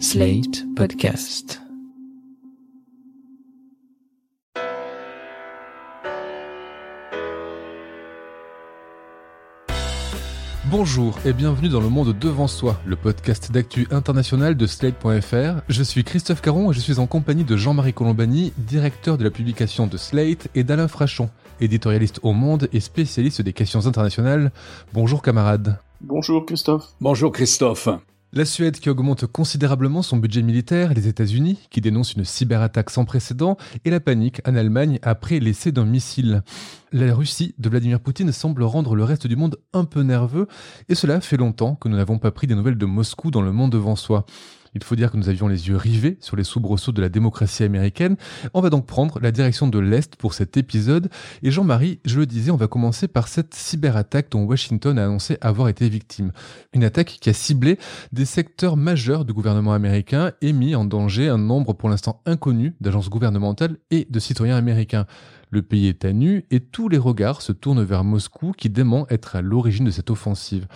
Slate Podcast. Bonjour et bienvenue dans le monde devant soi, le podcast d'actu international de Slate.fr. Je suis Christophe Caron et je suis en compagnie de Jean-Marie Colombani, directeur de la publication de Slate, et d'Alain Frachon, éditorialiste au Monde et spécialiste des questions internationales. Bonjour camarades. Bonjour Christophe. Bonjour Christophe. La Suède qui augmente considérablement son budget militaire, les États-Unis qui dénoncent une cyberattaque sans précédent et la panique en Allemagne après l'essai d'un missile. La Russie de Vladimir Poutine semble rendre le reste du monde un peu nerveux et cela fait longtemps que nous n'avons pas pris des nouvelles de Moscou dans le monde devant soi. Il faut dire que nous avions les yeux rivés sur les soubresauts de la démocratie américaine. On va donc prendre la direction de l'Est pour cet épisode. Et Jean-Marie, je le disais, on va commencer par cette cyberattaque dont Washington a annoncé avoir été victime. Une attaque qui a ciblé des secteurs majeurs du gouvernement américain et mis en danger un nombre pour l'instant inconnu d'agences gouvernementales et de citoyens américains. Le pays est à nu et tous les regards se tournent vers Moscou qui dément être à l'origine de cette offensive.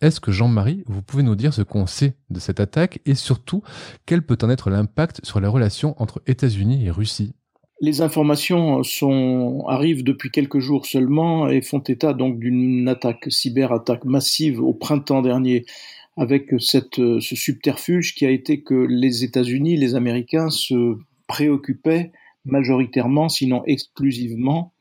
Est-ce que Jean-Marie, vous pouvez nous dire ce qu'on sait de cette attaque et surtout quel peut en être l'impact sur la relation entre États-Unis et Russie? Les informations arrivent depuis quelques jours seulement et font état d'une attaque, cyberattaque massive au printemps dernier avec ce subterfuge qui a été que les États-Unis, les Américains se préoccupaient majoritairement, sinon exclusivement,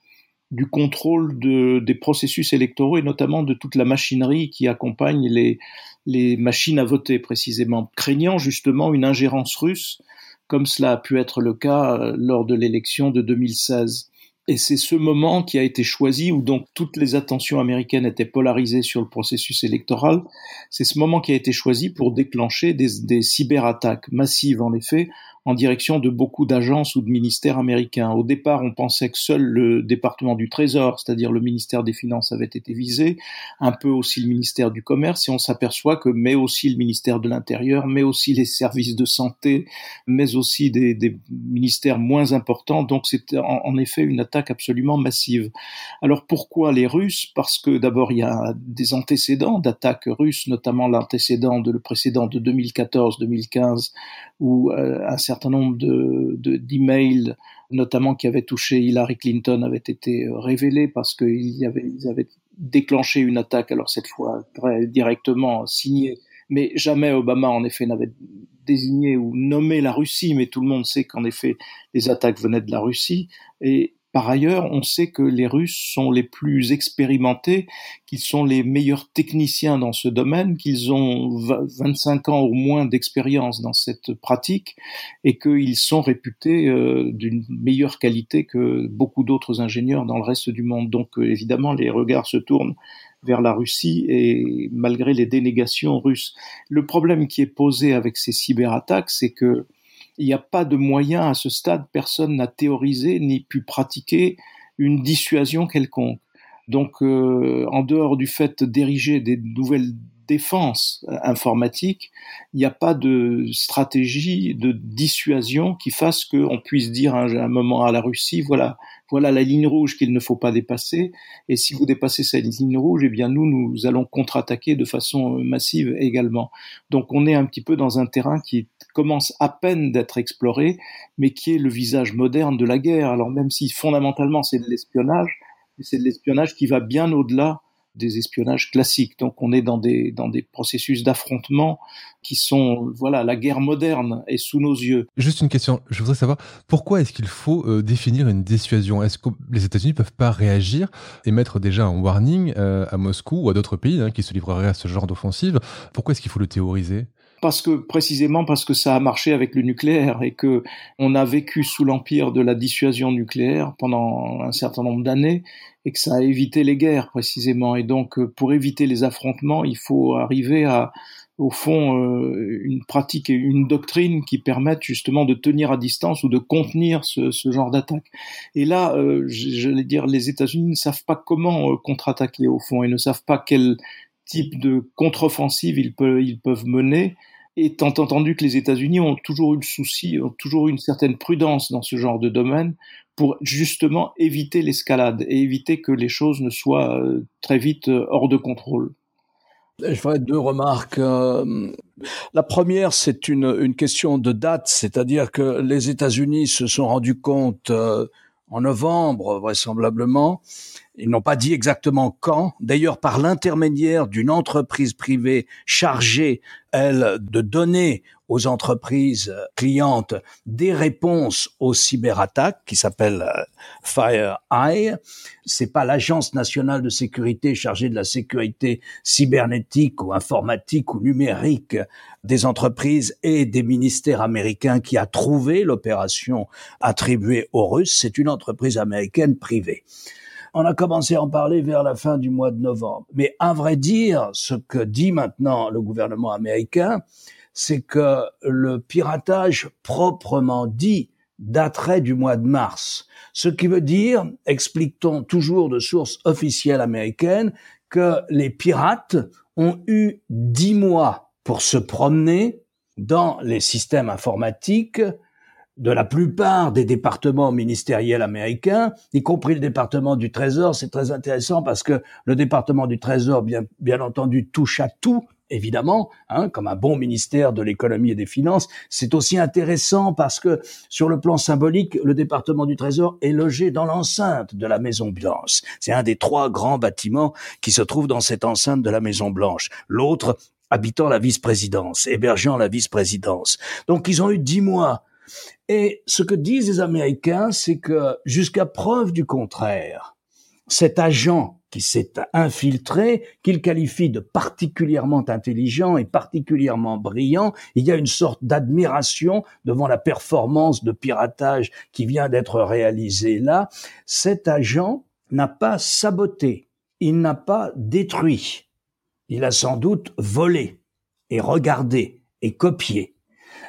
du contrôle de, des processus électoraux et notamment de toute la machinerie qui accompagne les, machines à voter précisément, craignant justement une ingérence russe, comme cela a pu être le cas euh, lors de l'élection de 2016. Et c'est ce moment qui a été choisi où donc toutes les attentions américaines étaient polarisées sur le processus électoral. C'est ce moment qui a été choisi pour déclencher des cyberattaques massives, en effet, en direction de beaucoup d'agences ou de ministères américains. Au départ, on pensait que seul le département du Trésor, c'est-à-dire le ministère des Finances, avait été visé, un peu aussi le ministère du Commerce, et on s'aperçoit que, mais aussi le ministère de l'Intérieur, mais aussi les services de santé, mais aussi des, ministères moins importants. Donc en, en, effet une attaque absolument massive. Alors pourquoi les Russes? Parce que d'abord il y a des antécédents d'attaques russes, notamment l'antécédent de le précédent de 2014-2015, où euh, un certain certain nombre de d'emails, notamment qui avaient touché Hillary Clinton, avaient été euh, révélés parce qu'ils avaient déclenché une attaque, alors cette fois directement signée, mais jamais Obama en effet n'avait désigné ou nommé la Russie, mais tout le monde sait qu'en effet les attaques venaient de la Russie. Et par ailleurs, on sait que les Russes sont les plus expérimentés, qu'ils sont les meilleurs techniciens dans ce domaine, qu'ils ont 25 ans ou moins d'expérience dans cette pratique et qu'ils sont réputés euh, d'une meilleure qualité que beaucoup d'autres ingénieurs dans le reste du monde. Donc euh, évidemment, les regards se tournent vers la Russie et malgré les dénégations russes. Le problème qui est posé avec ces cyberattaques, c'est que il n'y a pas de moyen à ce stade, personne n'a théorisé ni pu pratiquer une dissuasion quelconque. Donc, euh, en dehors du fait d'ériger des nouvelles défense euh, informatique, il n'y a pas de stratégie de dissuasion qui fasse qu'on puisse dire un, moment à la Russie, voilà, voilà la ligne rouge qu'il ne faut pas dépasser, et si vous dépassez cette ligne rouge, eh bien nous, nous allons contre-attaquer de façon euh, massive également. Donc on est un petit peu dans un terrain qui commence à peine d'être exploré, mais qui est le visage moderne de la guerre. Alors même si fondamentalement c'est de l'espionnage, c'est de l'espionnage qui va bien au-delà des espionnages classiques. Donc on est dans des, dans des processus d'affrontement qui sont, voilà, la guerre moderne est sous nos yeux. Juste une question, je voudrais savoir, pourquoi est-ce qu'il faut euh, définir une dissuasion? Est-ce que les États-Unis peuvent pas réagir et mettre déjà un warning euh, à Moscou ou à d'autres pays hein, qui se livreraient à ce genre d'offensive? Pourquoi est-ce qu'il faut le théoriser? Parce que précisément parce que ça a marché avec le nucléaire et que on a vécu sous l'empire de la dissuasion nucléaire pendant un certain nombre d'années et que ça a évité les guerres précisément et donc euh, pour éviter les affrontements il faut arriver à au fond euh, une pratique et une doctrine qui permettent justement de tenir à distance ou de contenir ce, genre d'attaque. Et là, euh, j'allais dire, les États-Unis ne savent pas comment contre-attaquer au fond et ne savent pas quel type de contre-offensive ils, peuvent, ils peuvent mener, étant entendu que les États-Unis ont toujours eu le souci, ont toujours eu une certaine prudence dans ce genre de domaine pour justement éviter l'escalade et éviter que les choses ne soient euh, très vite euh, hors de contrôle. Je ferai deux remarques. Euh, la première, c'est une, question de date, c'est-à-dire que les États-Unis se sont rendus compte en novembre, vraisemblablement, ils n'ont pas dit exactement quand, d'ailleurs par l'intermédiaire d'une entreprise privée chargée, elle, de donner aux entreprises clientes des réponses aux cyberattaques qui s'appelle euh, FireEye. C'est pas l'agence nationale de sécurité chargée de la sécurité cybernétique ou informatique ou numérique des entreprises et des ministères américains qui a trouvé l'opération attribuée aux Russes. C'est une entreprise américaine privée. On a commencé à en parler vers la fin du mois de novembre. Mais à vrai dire, ce que dit maintenant le gouvernement américain, c'est que le piratage proprement dit daterait du mois de mars. Ce qui veut dire, explique-t-on toujours de sources officielles américaines, que les pirates ont eu dix mois pour se promener dans les systèmes informatiques de la plupart des départements ministériels américains, y compris le département du Trésor. C'est très intéressant parce que le département du Trésor, bien, bien entendu, touche à tout évidemment, hein, comme un bon ministère de l'économie et des finances. C'est aussi intéressant parce que, sur le plan symbolique, le département du Trésor est logé dans l'enceinte de la Maison Blanche. C'est un des trois grands bâtiments qui se trouvent dans cette enceinte de la Maison Blanche. L'autre habitant la vice-présidence, hébergeant la vice-présidence. Donc ils ont eu dix mois. Et ce que disent les Américains, c'est que jusqu'à preuve du contraire, cet agent qui s'est infiltré, qu'il qualifie de particulièrement intelligent et particulièrement brillant. Il y a une sorte d'admiration devant la performance de piratage qui vient d'être réalisée là. Cet agent n'a pas saboté, il n'a pas détruit, il a sans doute volé et regardé et copié.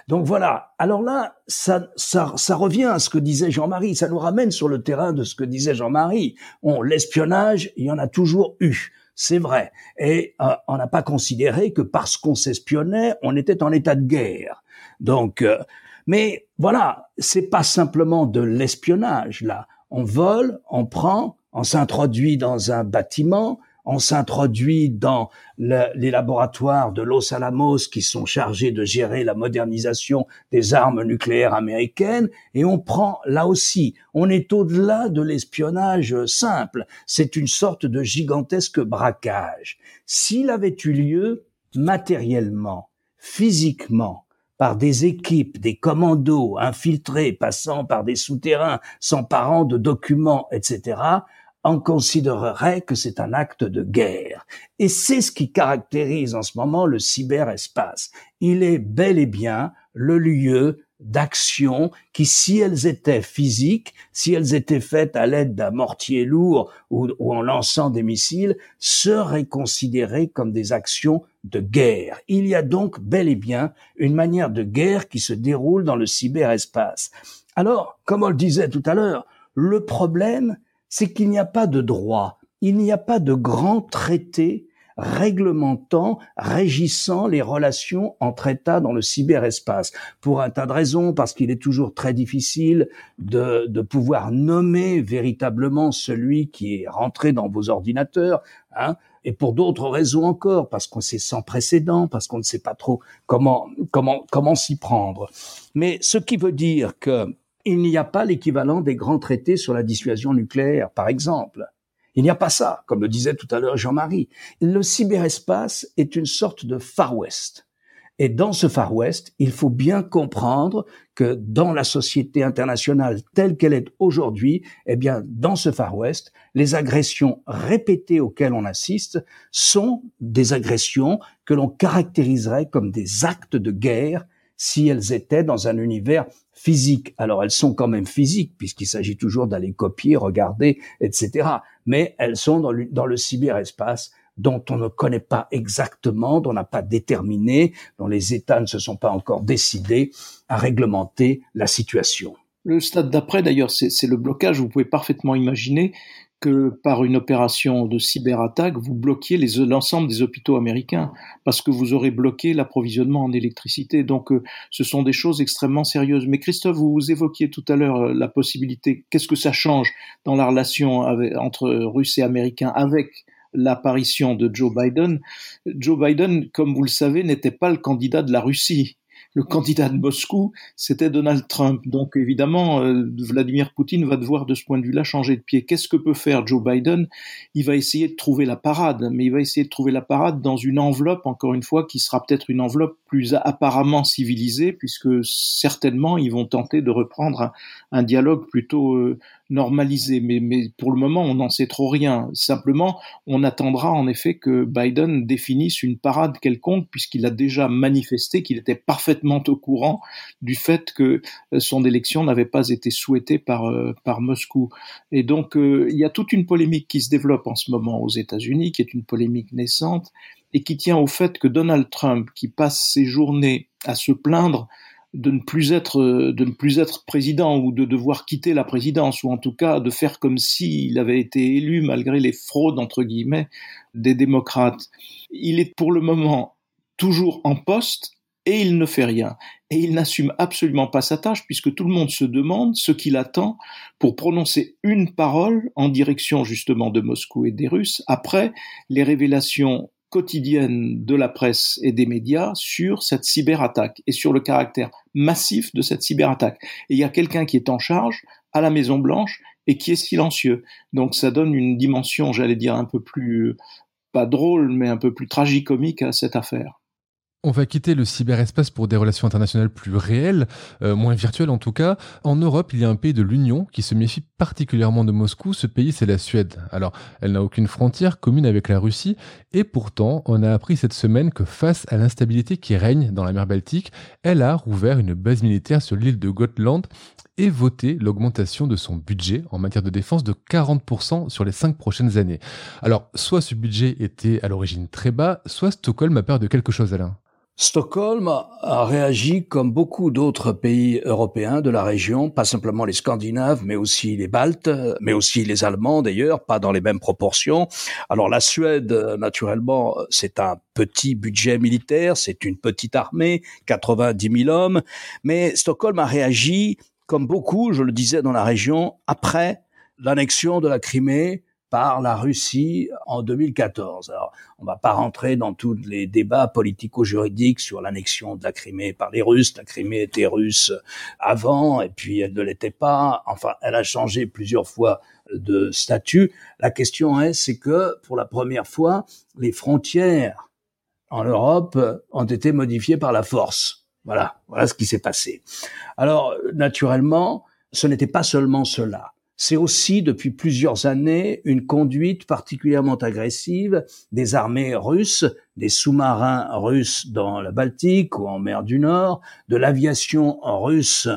Donc voilà. Alors là, ça, ça, ça revient à ce que disait Jean-Marie. Ça nous ramène sur le terrain de ce que disait Jean-Marie. On l'espionnage, il y en a toujours eu. C'est vrai. Et euh, on n'a pas considéré que parce qu'on s'espionnait, on était en état de guerre. Donc, euh, mais voilà, c'est pas simplement de l'espionnage là. On vole, on prend, on s'introduit dans un bâtiment, on s'introduit dans les laboratoires de Los Alamos qui sont chargés de gérer la modernisation des armes nucléaires américaines et on prend là aussi, on est au-delà de l'espionnage simple, c'est une sorte de gigantesque braquage. S'il avait eu lieu matériellement, physiquement, par des équipes, des commandos infiltrés, passant par des souterrains, s'emparant de documents, etc., on considérerait que c'est un acte de guerre. Et c'est ce qui caractérise en ce moment le cyberespace. Il est bel et bien le lieu d'actions qui, si elles étaient physiques, si elles étaient faites à l'aide d'un mortier lourd ou, ou, en lançant des missiles, seraient considérées comme des actions de guerre. Il y a donc bel et bien une manière de guerre qui se déroule dans le cyberespace. Alors, comme on le disait tout à l'heure, le problème, c'est qu'il n'y a pas de droit, il n'y a pas de grand traité réglementant, régissant les relations entre États dans le cyberespace. Pour un tas de raisons, parce qu'il est toujours très difficile de, de, pouvoir nommer véritablement celui qui est rentré dans vos ordinateurs, hein, et pour d'autres raisons encore, parce qu'on c'est sans précédent, parce qu'on ne sait pas trop comment comment comment s'y prendre. Mais ce qui veut dire que il n'y a pas l'équivalent des grands traités sur la dissuasion nucléaire, par exemple. Il n'y a pas ça, comme le disait tout à l'heure Jean-Marie. Le cyberespace est une sorte de Far West. Et dans ce Far West, il faut bien comprendre que dans la société internationale telle qu'elle est aujourd'hui, eh bien, dans ce Far West, les agressions répétées auxquelles on assiste sont des agressions que l'on caractériserait comme des actes de guerre si elles étaient dans un univers physique. Alors elles sont quand même physiques puisqu'il s'agit toujours d'aller copier, regarder, etc. Mais elles sont dans le, cyberespace dont on ne connaît pas exactement, dont on n'a pas déterminé, dont les États ne se sont pas encore décidés à réglementer la situation. Le stade d'après, d'ailleurs, c'est le blocage. Vous pouvez parfaitement imaginer que par une opération de cyberattaque, vous bloquiez l'ensemble des hôpitaux américains parce que vous aurez bloqué l'approvisionnement en électricité. Donc, euh, ce sont des choses extrêmement sérieuses. Mais Christophe, vous, évoquiez tout à l'heure euh, la possibilité, qu'est-ce que ça change dans la relation entre Russes et Américains avec l'apparition de Joe Biden. Joe Biden, comme vous le savez, n'était pas le candidat de la Russie le candidat de Moscou, c'était Donald Trump. Donc évidemment, euh, Vladimir Poutine va devoir de ce point de vue-là changer de pied. Qu'est-ce que peut faire Joe Biden? Il va essayer de trouver la parade, mais il va essayer de trouver la parade dans une enveloppe, encore une fois, qui sera peut-être une enveloppe plus apparemment civilisée, puisque certainement ils vont tenter de reprendre un, dialogue plutôt euh, normalisé. Mais, mais pour le moment, on n'en sait trop rien. Simplement, on attendra en effet que Biden définisse une parade quelconque, puisqu'il a déjà manifesté qu'il était parfaitement au courant du fait que euh, son élection n'avait pas été souhaitée par, euh, par Moscou. Et donc, euh, il y a toute une polémique qui se développe en ce moment aux États-Unis, qui est une polémique naissante, et qui tient au fait que Donald Trump, qui passe ses journées à se plaindre de ne plus être de ne plus être président ou de devoir quitter la présidence ou en tout cas de faire comme s'il avait été élu malgré les fraudes entre guillemets des démocrates. Il est pour le moment toujours en poste et il ne fait rien. Et il n'assume absolument pas sa tâche puisque tout le monde se demande ce qu'il attend pour prononcer une parole en direction justement de Moscou et des Russes après les révélations quotidienne de la presse et des médias sur cette cyberattaque et sur le caractère massif de cette cyberattaque. Et il y a quelqu'un qui est en charge à la Maison Blanche et qui est silencieux. Donc ça donne une dimension, j'allais dire, un peu plus, pas drôle, mais un peu plus tragicomique à cette affaire. On va quitter le cyberespace pour des relations internationales plus réelles, euh, moins virtuelles en tout cas. En Europe, il y a un pays de l'Union qui se méfie particulièrement de Moscou. Ce pays, c'est la Suède. Alors, elle n'a aucune frontière commune avec la Russie. Et pourtant, on a appris cette semaine que face à l'instabilité qui règne dans la mer Baltique, elle a rouvert une base militaire sur l'île de Gotland et voté l'augmentation de son budget en matière de défense de 40% sur les cinq prochaines années. Alors, soit ce budget était à l'origine très bas, soit Stockholm a peur de quelque chose, Alain. Stockholm a réagi comme beaucoup d'autres pays européens de la région, pas simplement les Scandinaves, mais aussi les Baltes, mais aussi les Allemands d'ailleurs, pas dans les mêmes proportions. Alors la Suède, naturellement, c'est un petit budget militaire, c'est une petite armée, 90 000 hommes, mais Stockholm a réagi comme beaucoup, je le disais, dans la région, après l'annexion de la Crimée par la Russie en 2014. Alors, on va pas rentrer dans tous les débats politico-juridiques sur l'annexion de la Crimée par les Russes. La Crimée était russe avant et puis elle ne l'était pas. Enfin, elle a changé plusieurs fois de statut. La question est, c'est que pour la première fois, les frontières en Europe ont été modifiées par la force. Voilà, voilà ce qui s'est passé. Alors, naturellement, ce n'était pas seulement cela c'est aussi depuis plusieurs années une conduite particulièrement agressive des armées russes, des sous-marins russes dans la Baltique ou en mer du Nord, de l'aviation russe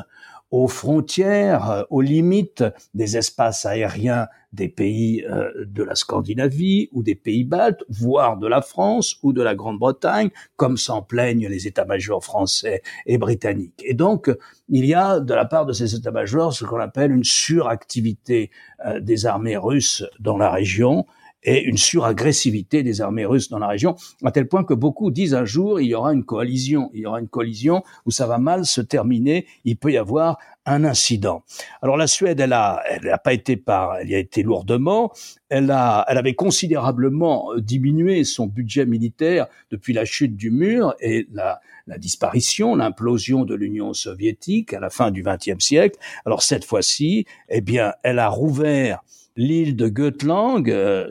aux frontières, euh, aux limites des espaces aériens des pays euh, de la Scandinavie ou des pays baltes, voire de la France ou de la Grande-Bretagne, comme s'en plaignent les états-majors français et britanniques. Et donc, il y a de la part de ces états-majors ce qu'on appelle une suractivité euh, des armées russes dans la région, et une suragressivité des armées russes dans la région, à tel point que beaucoup disent un jour il y aura une coalition, il y aura une coalition où ça va mal se terminer, il peut y avoir un incident. Alors la Suède, elle a, elle n'a pas été par, elle y a été lourdement. Elle a, elle avait considérablement euh, diminué son budget militaire depuis la chute du mur et la, la disparition, l'implosion de l'Union soviétique à la fin du XXe siècle. Alors cette fois-ci, eh bien, elle a rouvert l'île de Götlang, euh,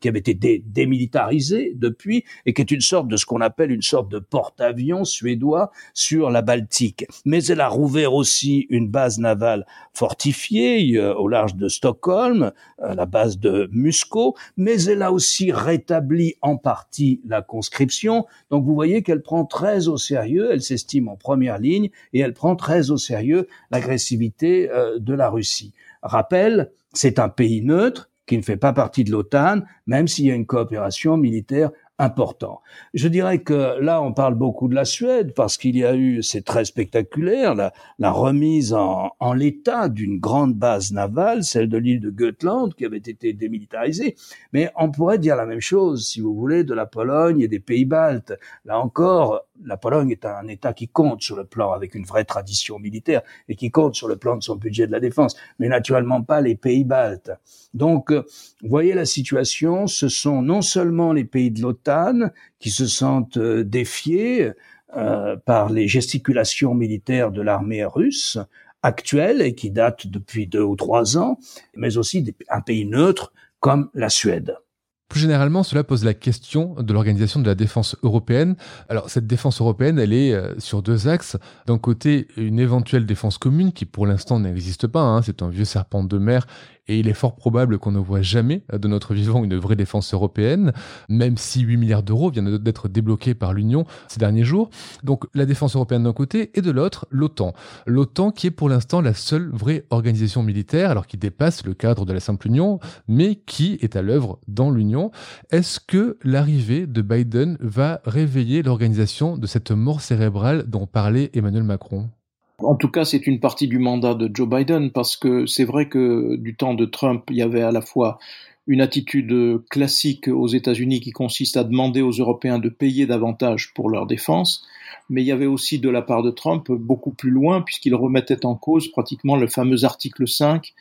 qui avait été démilitarisée depuis, et qui est une sorte de ce qu'on appelle une sorte de porte-avions suédois sur la Baltique. Mais elle a rouvert aussi une base navale fortifiée euh, au large de Stockholm, euh, la base de Musko, mais elle a aussi rétabli en partie la conscription. Donc vous voyez qu'elle prend très au sérieux, elle s'estime en première ligne, et elle prend très au sérieux l'agressivité de la Russie. Rappel, c'est un pays neutre qui ne fait pas partie de l'OTAN, même s'il y a une coopération militaire important. Je dirais que là, on parle beaucoup de la Suède parce qu'il y a eu, c'est très spectaculaire, la, remise en, l'état d'une grande base navale, celle de l'île de Götland, qui avait été démilitarisée. Mais on pourrait dire la même chose, si vous voulez, de la Pologne et des pays baltes. Là encore, la Pologne est un État qui compte sur le plan avec une vraie tradition militaire et qui compte sur le plan de son budget de la défense, mais naturellement pas les pays baltes. Donc, vous voyez la situation, ce sont non seulement les pays de l'OTAN qui se sentent euh, défiés euh, par les gesticulations militaires de l'armée russe actuelle et qui date depuis deux ou trois ans, mais aussi un pays neutre comme la Suède. Plus généralement, cela pose la question de l'organisation de la défense européenne. Alors, cette défense européenne, elle est euh, sur deux axes. D'un côté, une éventuelle défense commune qui, pour l'instant, n'existe pas. Hein. C'est un vieux serpent de mer et il est fort probable qu'on ne voit jamais de notre vivant une vraie défense européenne, même si 8 milliards d'euros viennent d'être débloqués par l'Union ces derniers jours. Donc la défense européenne d'un côté et de l'autre l'OTAN. L'OTAN qui est pour l'instant la seule vraie organisation militaire, alors qui dépasse le cadre de la simple Union, mais qui est à l'œuvre dans l'Union. Est-ce que l'arrivée de Biden va réveiller l'organisation de cette mort cérébrale dont parlait Emmanuel Macron? En tout cas, c'est une partie du mandat de Joe Biden parce que c'est vrai que du temps de Trump, il y avait à la fois une attitude classique aux États-Unis qui consiste à demander aux Européens de payer davantage pour leur défense, mais il y avait aussi de la part de Trump beaucoup plus loin puisqu'il remettait en cause pratiquement le fameux article 5,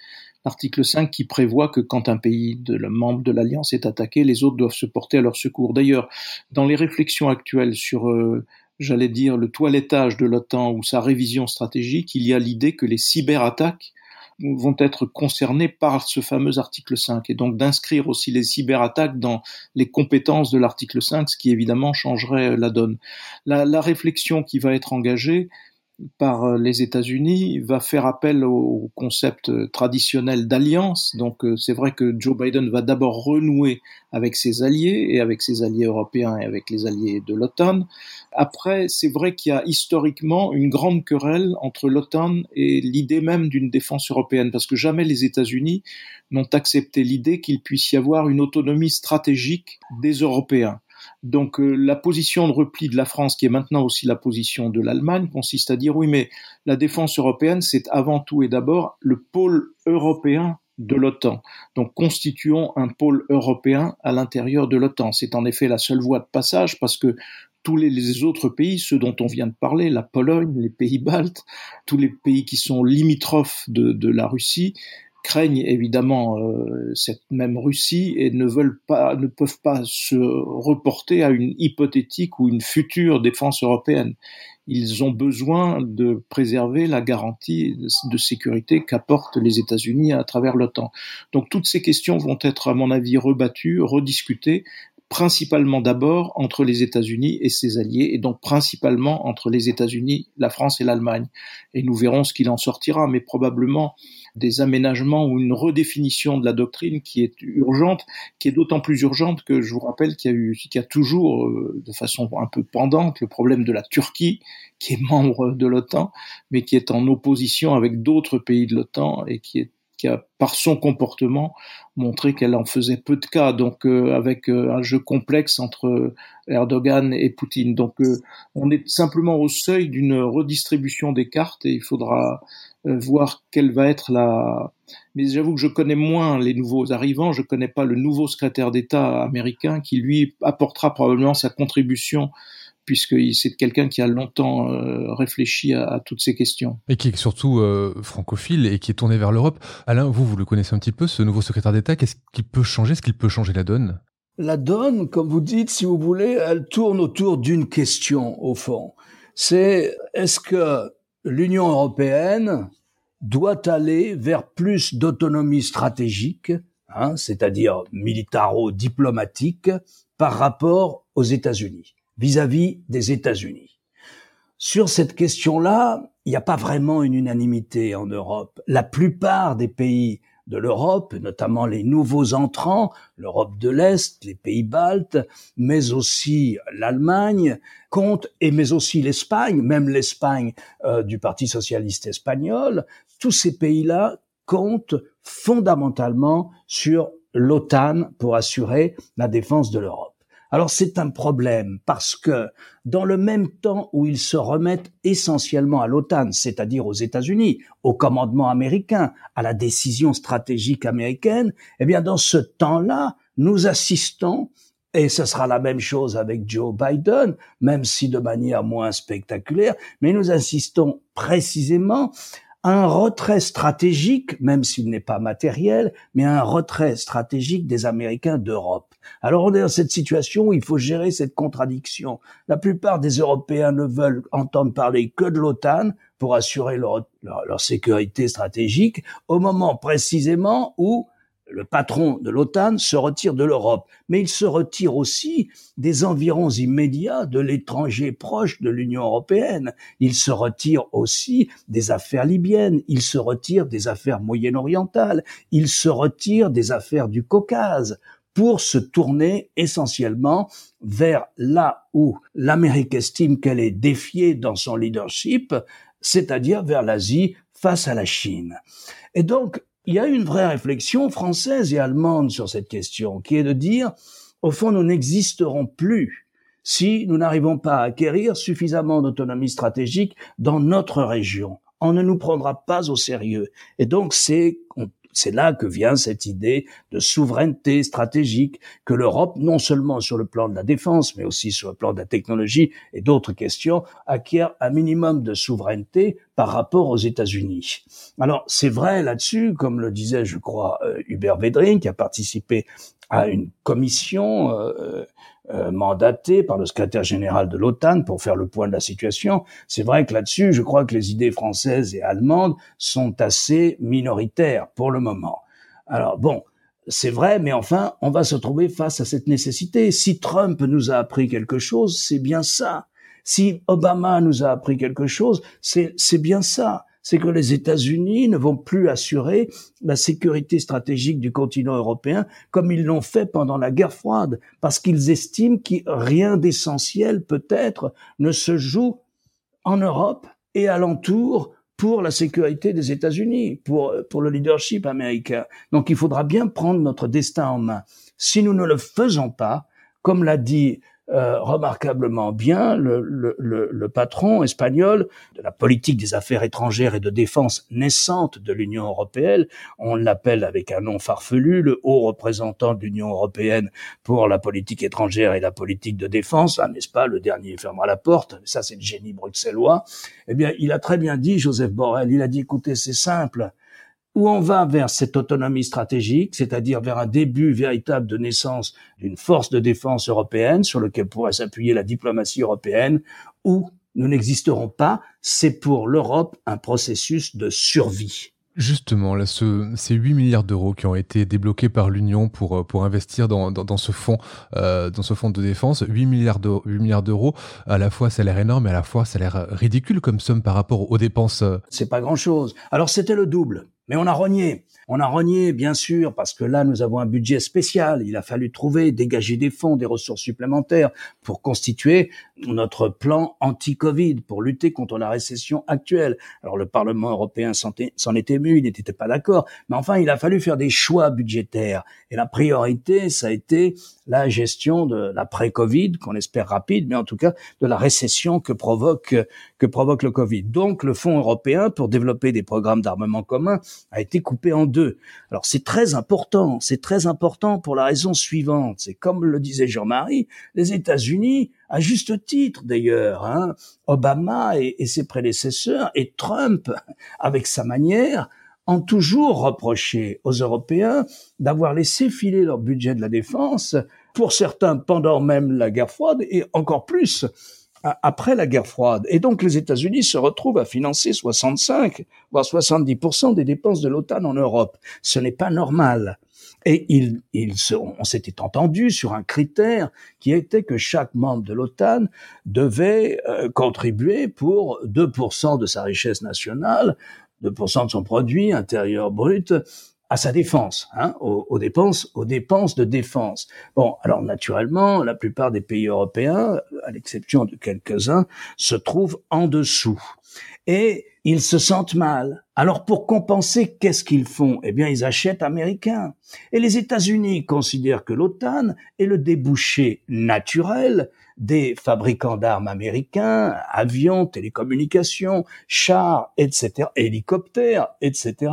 l'article 5 qui prévoit que quand un pays de membre de l'alliance est attaqué, les autres doivent se porter à leur secours. D'ailleurs, dans les réflexions actuelles sur euh, j'allais dire, le toilettage de l'OTAN ou sa révision stratégique, il y a l'idée que les cyberattaques vont être concernées par ce fameux article 5 et donc d'inscrire aussi les cyberattaques dans les compétences de l'article 5, ce qui évidemment changerait la donne. La, la réflexion qui va être engagée, par euh, les États-Unis va faire appel au concept traditionnel d'alliance. Donc euh, c'est vrai que Joe Biden va d'abord renouer avec ses alliés et avec ses alliés européens et avec les alliés de l'OTAN. Après, c'est vrai qu'il y a historiquement une grande querelle entre l'OTAN et l'idée même d'une défense européenne, parce que jamais les États-Unis n'ont accepté l'idée qu'il puisse y avoir une autonomie stratégique des Européens. Donc euh, la position de repli de la France, qui est maintenant aussi la position de l'Allemagne, consiste à dire oui, mais la défense européenne, c'est avant tout et d'abord le pôle européen de l'OTAN. Donc constituons un pôle européen à l'intérieur de l'OTAN. C'est en effet la seule voie de passage parce que tous les, autres pays, ceux dont on vient de parler, la Pologne, les pays baltes, tous les pays qui sont limitrophes de la Russie, craignent évidemment euh, cette même Russie et ne veulent pas, ne peuvent pas se reporter à une hypothétique ou une future défense européenne. Ils ont besoin de préserver la garantie de sécurité qu'apportent les États-Unis à travers l'OTAN. Donc toutes ces questions vont être, à mon avis, rebattues, rediscutées, principalement d'abord entre les États-Unis et ses alliés, et donc principalement entre les États-Unis, la France et l'Allemagne. Et nous verrons ce qu'il en sortira, mais probablement des aménagements ou une redéfinition de la doctrine qui est urgente, qui est d'autant plus urgente que je vous rappelle qu'il y a eu, qu'il y a toujours, euh, de façon un peu pendante, le problème de la Turquie, qui est membre de l'OTAN, mais qui est en opposition avec d'autres pays de l'OTAN et qui est qui a, par son comportement, montré qu'elle en faisait peu de cas, donc euh, avec euh, un jeu complexe entre Erdogan et Poutine. Donc on est simplement au seuil d'une redistribution des cartes et il faudra euh, voir quelle va être la. Mais j'avoue que je connais moins les nouveaux arrivants. Je connais pas le nouveau secrétaire d'État américain qui lui apportera probablement sa contribution puisque c'est quelqu'un qui a longtemps euh, réfléchi à, toutes ces questions. Et qui est surtout euh, francophile et qui est tourné vers l'Europe. Alain, vous, vous le connaissez un petit peu, ce nouveau secrétaire d'État. Qu'est-ce qui peut changer? Est-ce qu'il peut changer la donne? La donne, comme vous dites, si vous voulez, elle tourne autour d'une question, au fond. C'est est-ce que l'Union européenne doit aller vers plus d'autonomie stratégique, hein, c'est-à-dire militaro-diplomatique, par rapport aux États-Unis, vis-à-vis des États-Unis. Sur cette question-là, il n'y a pas vraiment une unanimité en Europe. La plupart des pays de l'Europe, notamment les nouveaux entrants, l'Europe de l'Est, les pays baltes, mais aussi l'Allemagne, compte, et mais aussi l'Espagne, même l'Espagne euh, du Parti socialiste espagnol, tous ces pays-là comptent fondamentalement sur l'OTAN pour assurer la défense de l'Europe. Alors c'est un problème parce que dans le même temps où ils se remettent essentiellement à l'OTAN, c'est-à-dire aux États-Unis, au commandement américain, à la décision stratégique américaine, eh bien dans ce temps-là, nous assistons et ce sera la même chose avec Joe Biden, même si de manière moins spectaculaire, mais nous assistons précisément un retrait stratégique, même s'il n'est pas matériel, mais un retrait stratégique des Américains d'Europe. Alors on est dans cette situation où il faut gérer cette contradiction. La plupart des Européens ne veulent entendre parler que de l'OTAN pour assurer leur, leur sécurité stratégique, au moment précisément où le patron de l'OTAN se retire de l'Europe, mais il se retire aussi des environs immédiats de l'étranger proche de l'Union européenne. Il se retire aussi des affaires libyennes, il se retire des affaires moyen-orientales, il se retire des affaires du Caucase pour se tourner essentiellement vers là où l'Amérique estime qu'elle est défiée dans son leadership, c'est-à-dire vers l'Asie face à la Chine. Et donc, il y a une vraie réflexion française et allemande sur cette question, qui est de dire, au fond, nous n'existerons plus si nous n'arrivons pas à acquérir suffisamment d'autonomie stratégique dans notre région. On ne nous prendra pas au sérieux. Et donc, c'est, c'est là que vient cette idée de souveraineté stratégique que l'Europe, non seulement sur le plan de la défense, mais aussi sur le plan de la technologie et d'autres questions, acquiert un minimum de souveraineté par rapport aux États-Unis. Alors c'est vrai là-dessus, comme le disait, je crois, euh, Hubert Védrine, qui a participé à une commission euh, euh, mandatée par le secrétaire général de l'OTAN pour faire le point de la situation. C'est vrai que là-dessus, je crois que les idées françaises et allemandes sont assez minoritaires pour le moment. Alors bon, c'est vrai, mais enfin, on va se trouver face à cette nécessité. Si Trump nous a appris quelque chose, c'est bien ça. Si Obama nous a appris quelque chose, c'est bien ça c'est que les États-Unis ne vont plus assurer la sécurité stratégique du continent européen comme ils l'ont fait pendant la guerre froide, parce qu'ils estiment que rien d'essentiel peut-être ne se joue en Europe et alentour pour la sécurité des États-Unis, pour, pour le leadership américain. Donc il faudra bien prendre notre destin en main. Si nous ne le faisons pas, comme l'a dit euh, remarquablement bien le, le, le, patron espagnol de la politique des affaires étrangères et de défense naissante de l'Union européenne. On l'appelle avec un nom farfelu le haut représentant de l'Union européenne pour la politique étrangère et la politique de défense, ah, n'est-ce pas? Le dernier fermera la porte. Ça, c'est le génie bruxellois. Eh bien, il a très bien dit, Joseph Borrell. Il a dit, écoutez, c'est simple où on va vers cette autonomie stratégique, c'est-à-dire vers un début véritable de naissance d'une force de défense européenne sur lequel pourrait s'appuyer la diplomatie européenne, où nous n'existerons pas, c'est pour l'Europe un processus de survie. Justement, là, ce, ces 8 milliards d'euros qui ont été débloqués par l'Union pour, euh, pour investir dans, dans, dans ce fonds euh, dans ce fonds de défense, 8 milliards d'euros, 8 milliards d'euros, à la fois ça a l'air énorme et à la fois ça a l'air ridicule comme somme par rapport aux dépenses. Euh. C'est pas grand-chose. Alors c'était le double. Mais on a rogné. On a rogné, bien sûr, parce que là, nous avons un budget spécial. Il a fallu trouver, dégager des fonds, des ressources supplémentaires pour constituer notre plan anti-Covid, pour lutter contre la récession actuelle. Alors, le Parlement européen s'en est ému, il n'était pas d'accord. Mais enfin, il a fallu faire des choix budgétaires. Et la priorité, ça a été la gestion de l'après-Covid, qu'on espère rapide, mais en tout cas de la récession que provoque, que provoque le Covid. Donc, le Fonds européen pour développer des programmes d'armement commun a été coupé en deux. Alors c'est très important, c'est très important pour la raison suivante. C'est comme le disait Jean-Marie, les États-Unis, à juste titre d'ailleurs, hein, Obama et, et ses prédécesseurs et Trump, avec sa manière, ont toujours reproché aux Européens d'avoir laissé filer leur budget de la défense, pour certains pendant même la guerre froide et encore plus après la guerre froide. Et donc les États-Unis se retrouvent à financer 65, voire 70% des dépenses de l'OTAN en Europe. Ce n'est pas normal. Et il, il on s'était entendu sur un critère qui était que chaque membre de l'OTAN devait euh, contribuer pour 2% de sa richesse nationale, 2% de son produit intérieur brut à sa défense, hein, aux, dépenses, aux dépenses de défense. Bon, alors naturellement, la plupart des pays européens, à l'exception de quelques-uns, se trouvent en dessous. Et ils se sentent mal. Alors pour compenser, qu'est-ce qu'ils font? Eh bien, ils achètent américains. Et les États-Unis considèrent que l'OTAN est le débouché naturel des fabricants d'armes américains, avions, télécommunications, chars, etc., hélicoptères, etc.,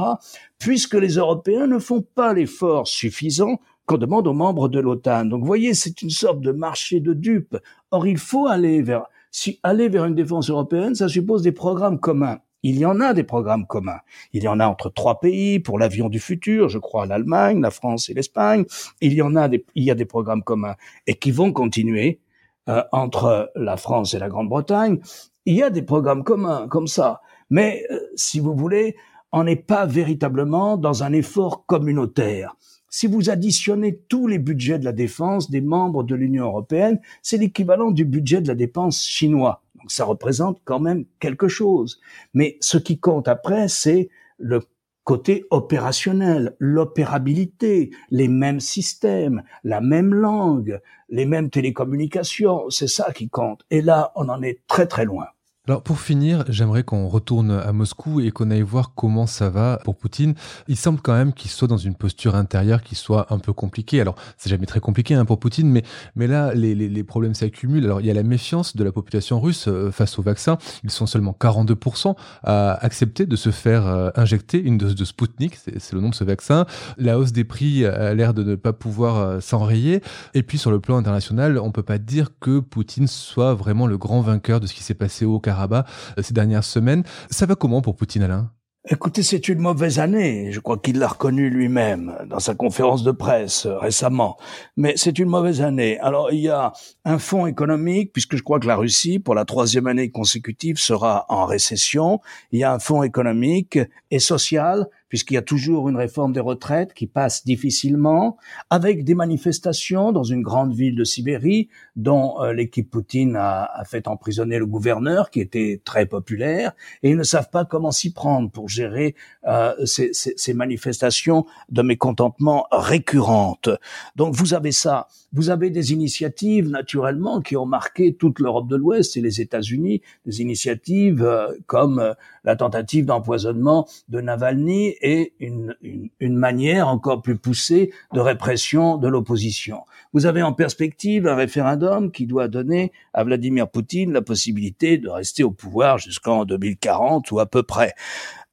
puisque les Européens ne font pas l'effort suffisant qu'on demande aux membres de l'OTAN. Donc, voyez, c'est une sorte de marché de dupes. Or, il faut aller vers, si aller vers une défense européenne, ça suppose des programmes communs. Il y en a des programmes communs. Il y en a entre trois pays pour l'avion du futur, je crois l'Allemagne, la France et l'Espagne. Il y en a des, il y a des programmes communs et qui vont continuer euh, entre la France et la Grande-Bretagne. Il y a des programmes communs comme ça. Mais euh, si vous voulez, on n'est pas véritablement dans un effort communautaire. Si vous additionnez tous les budgets de la défense des membres de l'Union européenne, c'est l'équivalent du budget de la défense chinois. Donc ça représente quand même quelque chose. Mais ce qui compte après, c'est le côté opérationnel, l'opérabilité, les mêmes systèmes, la même langue, les mêmes télécommunications, c'est ça qui compte. Et là, on en est très très loin. Alors pour finir, j'aimerais qu'on retourne à Moscou et qu'on aille voir comment ça va pour Poutine. Il semble quand même qu'il soit dans une posture intérieure qui soit un peu compliquée. Alors c'est jamais très compliqué hein, pour Poutine, mais mais là les, les, problèmes s'accumulent. Alors il y a la méfiance de la population russe euh, face au vaccin. Ils sont seulement 42% à accepter de se faire euh, injecter une dose de Sputnik, c'est le nom de ce vaccin. La hausse des prix a l'air de ne pas pouvoir euh, s'enrayer. Et puis sur le plan international, on peut pas dire que Poutine soit vraiment le grand vainqueur de ce qui s'est passé au Karabakh euh, ces dernières semaines. Ça va comment pour Poutine, Alain? Écoutez, c'est une mauvaise année. Je crois qu'il l'a reconnu lui-même dans sa conférence de presse euh, récemment. Mais c'est une mauvaise année. Alors, il y a un fonds économique, puisque je crois que la Russie, pour la troisième année consécutive, sera en récession. Il y a un fonds économique et social puisqu'il y a toujours une réforme des retraites qui passe difficilement, avec des manifestations dans une grande ville de Sibérie, dont euh, l'équipe Poutine a, a, fait emprisonner le gouverneur, qui était très populaire, et ils ne savent pas comment s'y prendre pour gérer euh, ces, ces, ces manifestations de mécontentement récurrentes. Donc vous avez ça. Vous avez des initiatives, naturellement, qui ont marqué toute l'Europe de l'Ouest et les États-Unis, des initiatives euh, comme euh, la tentative d'empoisonnement de Navalny et une, une, une, manière encore plus poussée de répression de l'opposition. Vous avez en perspective un référendum qui doit donner à Vladimir Poutine la possibilité de rester au pouvoir jusqu'en 2040 ou à peu près.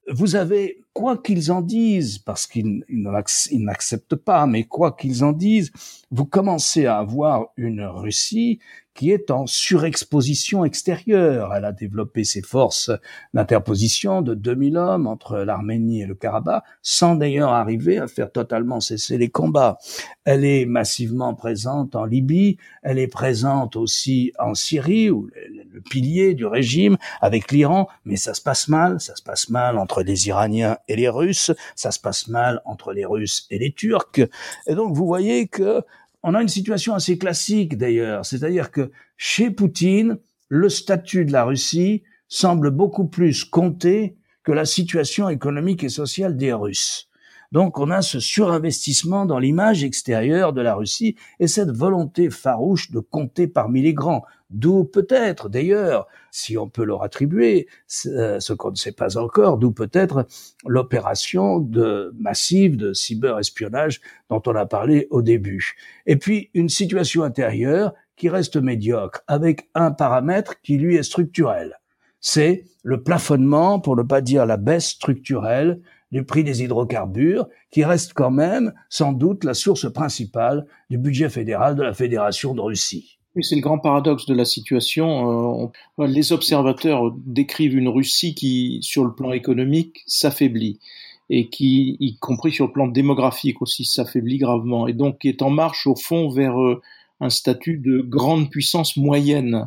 Vous avez quoi qu'ils en disent, parce qu'ils n'acceptent pas, mais quoi qu'ils en disent, vous commencez à avoir une Russie qui est en surexposition extérieure. Elle a développé ses forces d'interposition de 2000 hommes entre l'Arménie et le Karabakh, sans d'ailleurs arriver à faire totalement cesser les combats. Elle est massivement présente en Libye, elle est présente aussi en Syrie, où le pilier du régime, avec l'Iran, mais ça se passe mal, ça se passe mal entre les Iraniens et les Russes, ça se passe mal entre les Russes et les Turcs. Et donc vous voyez que on a une situation assez classique d'ailleurs, c'est-à-dire que chez Poutine, le statut de la Russie semble beaucoup plus compter que la situation économique et sociale des Russes. Donc on a ce surinvestissement dans l'image extérieure de la Russie et cette volonté farouche de compter parmi les grands. D'où peut-être, d'ailleurs, si on peut leur attribuer euh, ce qu'on ne sait pas encore, d'où peut-être l'opération de massive de cyberespionnage dont on a parlé au début. Et puis une situation intérieure qui reste médiocre, avec un paramètre qui lui est structurel. C'est le plafonnement, pour ne pas dire la baisse structurelle du prix des hydrocarbures, qui reste quand même sans doute la source principale du budget fédéral de la Fédération de Russie. C'est le grand paradoxe de la situation. Euh, les observateurs décrivent une Russie qui, sur le plan économique, s'affaiblit et qui, y compris sur le plan démographique aussi, s'affaiblit gravement et donc qui est en marche au fond vers euh, un statut de grande puissance moyenne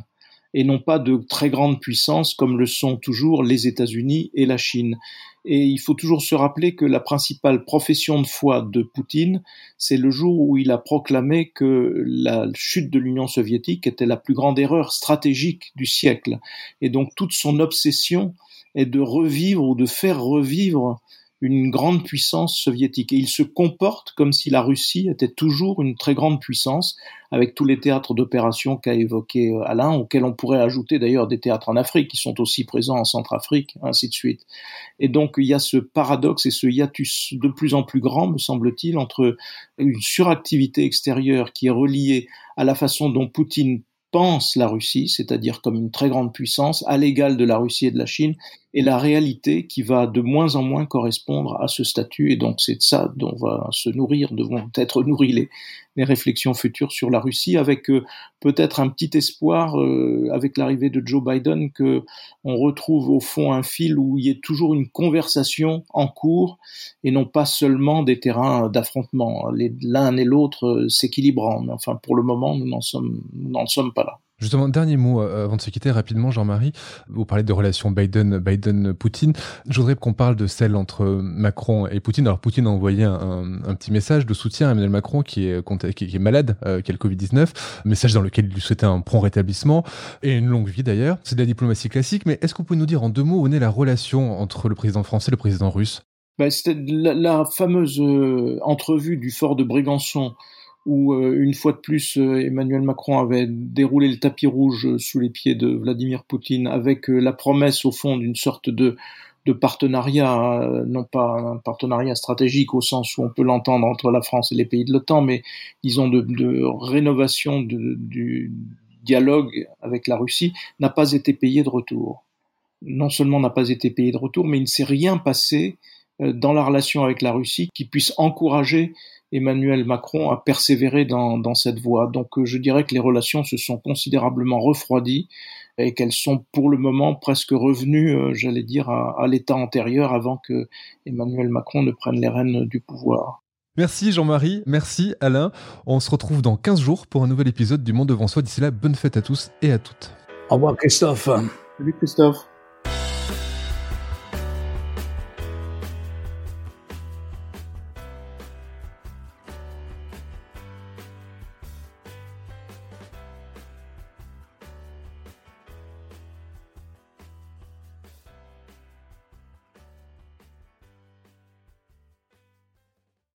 et non pas de très grande puissance comme le sont toujours les États-Unis et la Chine. Et il faut toujours se rappeler que la principale profession de foi de Poutine, c'est le jour où il a proclamé que la chute de l'Union soviétique était la plus grande erreur stratégique du siècle. Et donc toute son obsession est de revivre ou de faire revivre une grande puissance soviétique. Et il se comporte comme si la Russie était toujours une très grande puissance, avec tous les théâtres d'opération qu'a évoqué euh, Alain, auxquels on pourrait ajouter d'ailleurs des théâtres en Afrique, qui sont aussi présents en Centrafrique, ainsi de suite. Et donc il y a ce paradoxe et ce hiatus de plus en plus grand, me semble-t-il, entre une suractivité extérieure qui est reliée à la façon dont Poutine pense la Russie, c'est-à-dire comme une très grande puissance, à l'égal de la Russie et de la Chine, et la réalité qui va de moins en moins correspondre à ce statut. Et donc c'est de ça dont va se nourrir, devront être nourries les, réflexions futures sur la Russie, avec euh, peut-être un petit espoir euh, avec l'arrivée de Joe Biden que on retrouve au fond un fil où il y ait toujours une conversation en cours et non pas seulement des terrains d'affrontement. L'un et l'autre euh, s'équilibrant. Enfin, pour le moment, nous sommes, n'en sommes pas là. Justement, dernier mot euh, avant de se quitter rapidement, Jean-Marie. Vous parlez de relations Biden, Biden, Poutine. Je voudrais qu'on parle de celle entre Macron et Poutine. Alors, Poutine a envoyé un, petit message de soutien à Emmanuel Macron qui est, malade, euh, qui a le Covid-19. Message dans lequel il lui souhaitait un prompt rétablissement et une longue vie d'ailleurs. C'est de la diplomatie classique, mais est-ce que vous pouvez nous dire en deux mots où est la relation entre le président français et le président russe? Ben, C'était la, la, fameuse euh, entrevue du fort de Brégançon où euh, une fois de plus euh, Emmanuel Macron avait déroulé le tapis rouge sous les pieds de Vladimir Poutine avec euh, la promesse au fond d'une sorte de, de partenariat, non pas un partenariat stratégique au sens où on peut l'entendre entre la France et les pays de l'OTAN, mais disons de, de rénovation de, du dialogue avec la Russie, n'a pas été payé de retour. Non seulement n'a pas été payé de retour, mais il ne s'est rien passé dans la relation avec la Russie qui puisse encourager Emmanuel Macron a persévéré dans, dans cette voie. Donc euh, je dirais que les relations se sont considérablement refroidies et qu'elles sont pour le moment presque revenues, euh, j'allais dire, à, à l'état antérieur avant que Emmanuel Macron ne prenne les rênes du pouvoir. Merci Jean-Marie, merci Alain. On se retrouve dans 15 jours pour un nouvel épisode du Monde devant soi. D'ici là, bonne fête à tous et à toutes. Au revoir Christophe. Salut Christophe.